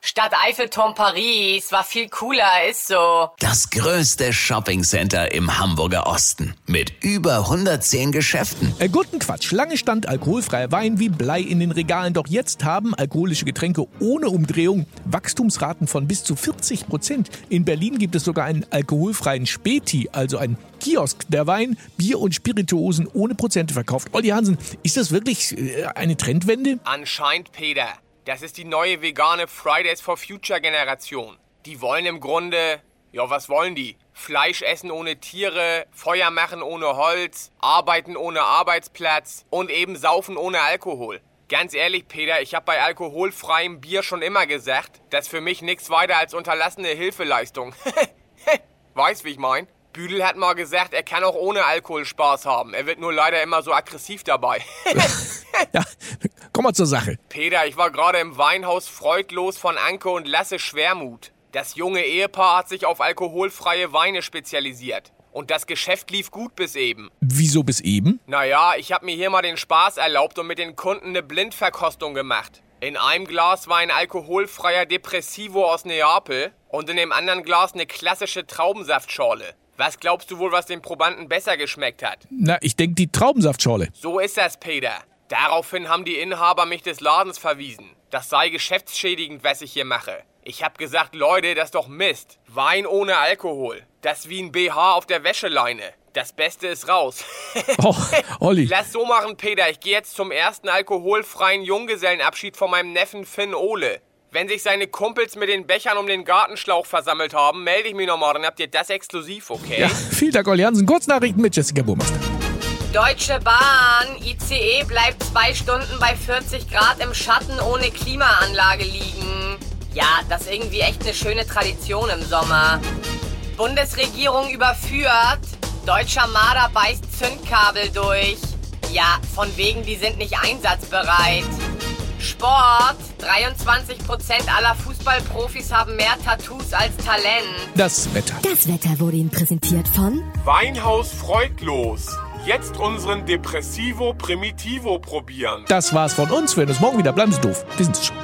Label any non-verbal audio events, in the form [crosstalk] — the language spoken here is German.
Stadt Eiffelturm Paris war viel cooler, ist so. Das größte Shoppingcenter im Hamburger Osten mit über 110 Geschäften. Äh, guten Quatsch. Lange stand alkoholfreier Wein wie Blei in den Regalen. Doch jetzt haben alkoholische Getränke ohne Umdrehung Wachstumsraten von bis zu 40 Prozent. In Berlin gibt es sogar einen alkoholfreien Späti, also ein Kiosk, der Wein, Bier und Spirituosen ohne Prozente verkauft. Olli Hansen, ist das wirklich äh, eine Trendwende? Anscheinend, Peter. Das ist die neue vegane Fridays for Future Generation. Die wollen im Grunde, ja, was wollen die? Fleisch essen ohne Tiere, Feuer machen ohne Holz, arbeiten ohne Arbeitsplatz und eben saufen ohne Alkohol. Ganz ehrlich, Peter, ich habe bei alkoholfreiem Bier schon immer gesagt, das ist für mich nichts weiter als unterlassene Hilfeleistung. [laughs] weißt, wie ich mein? Büdel hat mal gesagt, er kann auch ohne Alkohol Spaß haben. Er wird nur leider immer so aggressiv dabei. [laughs] ja, komm mal zur Sache. Peter, ich war gerade im Weinhaus Freudlos von Anke und Lasse Schwermut. Das junge Ehepaar hat sich auf alkoholfreie Weine spezialisiert. Und das Geschäft lief gut bis eben. Wieso bis eben? Naja, ich hab mir hier mal den Spaß erlaubt und mit den Kunden eine Blindverkostung gemacht. In einem Glas war ein alkoholfreier Depressivo aus Neapel und in dem anderen Glas eine klassische Traubensaftschorle. Was glaubst du wohl, was den Probanden besser geschmeckt hat? Na, ich denk die Traubensaftschorle. So ist das, Peter. Daraufhin haben die Inhaber mich des Ladens verwiesen. Das sei geschäftsschädigend, was ich hier mache. Ich hab gesagt, Leute, das ist doch Mist. Wein ohne Alkohol. Das ist wie ein BH auf der Wäscheleine. Das Beste ist raus. [laughs] oh, Olli. Lass so machen, Peter. Ich gehe jetzt zum ersten alkoholfreien Junggesellenabschied von meinem Neffen Finn Ole. Wenn sich seine Kumpels mit den Bechern um den Gartenschlauch versammelt haben, melde ich mich nochmal, dann habt ihr das exklusiv, okay? Ja, vielen Dank, Olli Hansen. Kurznachrichten mit Jessica Burmeister. Deutsche Bahn, ICE bleibt zwei Stunden bei 40 Grad im Schatten ohne Klimaanlage liegen. Ja, das ist irgendwie echt eine schöne Tradition im Sommer. Bundesregierung überführt. Deutscher Marder beißt Zündkabel durch. Ja, von wegen, die sind nicht einsatzbereit. Sport. 23% aller Fußballprofis haben mehr Tattoos als Talent. Das Wetter. Das Wetter wurde Ihnen präsentiert von Weinhaus Freudlos. Jetzt unseren Depressivo Primitivo probieren. Das war's von uns. Wir hören uns morgen wieder. Bleiben Sie doof. Wir sind's schon.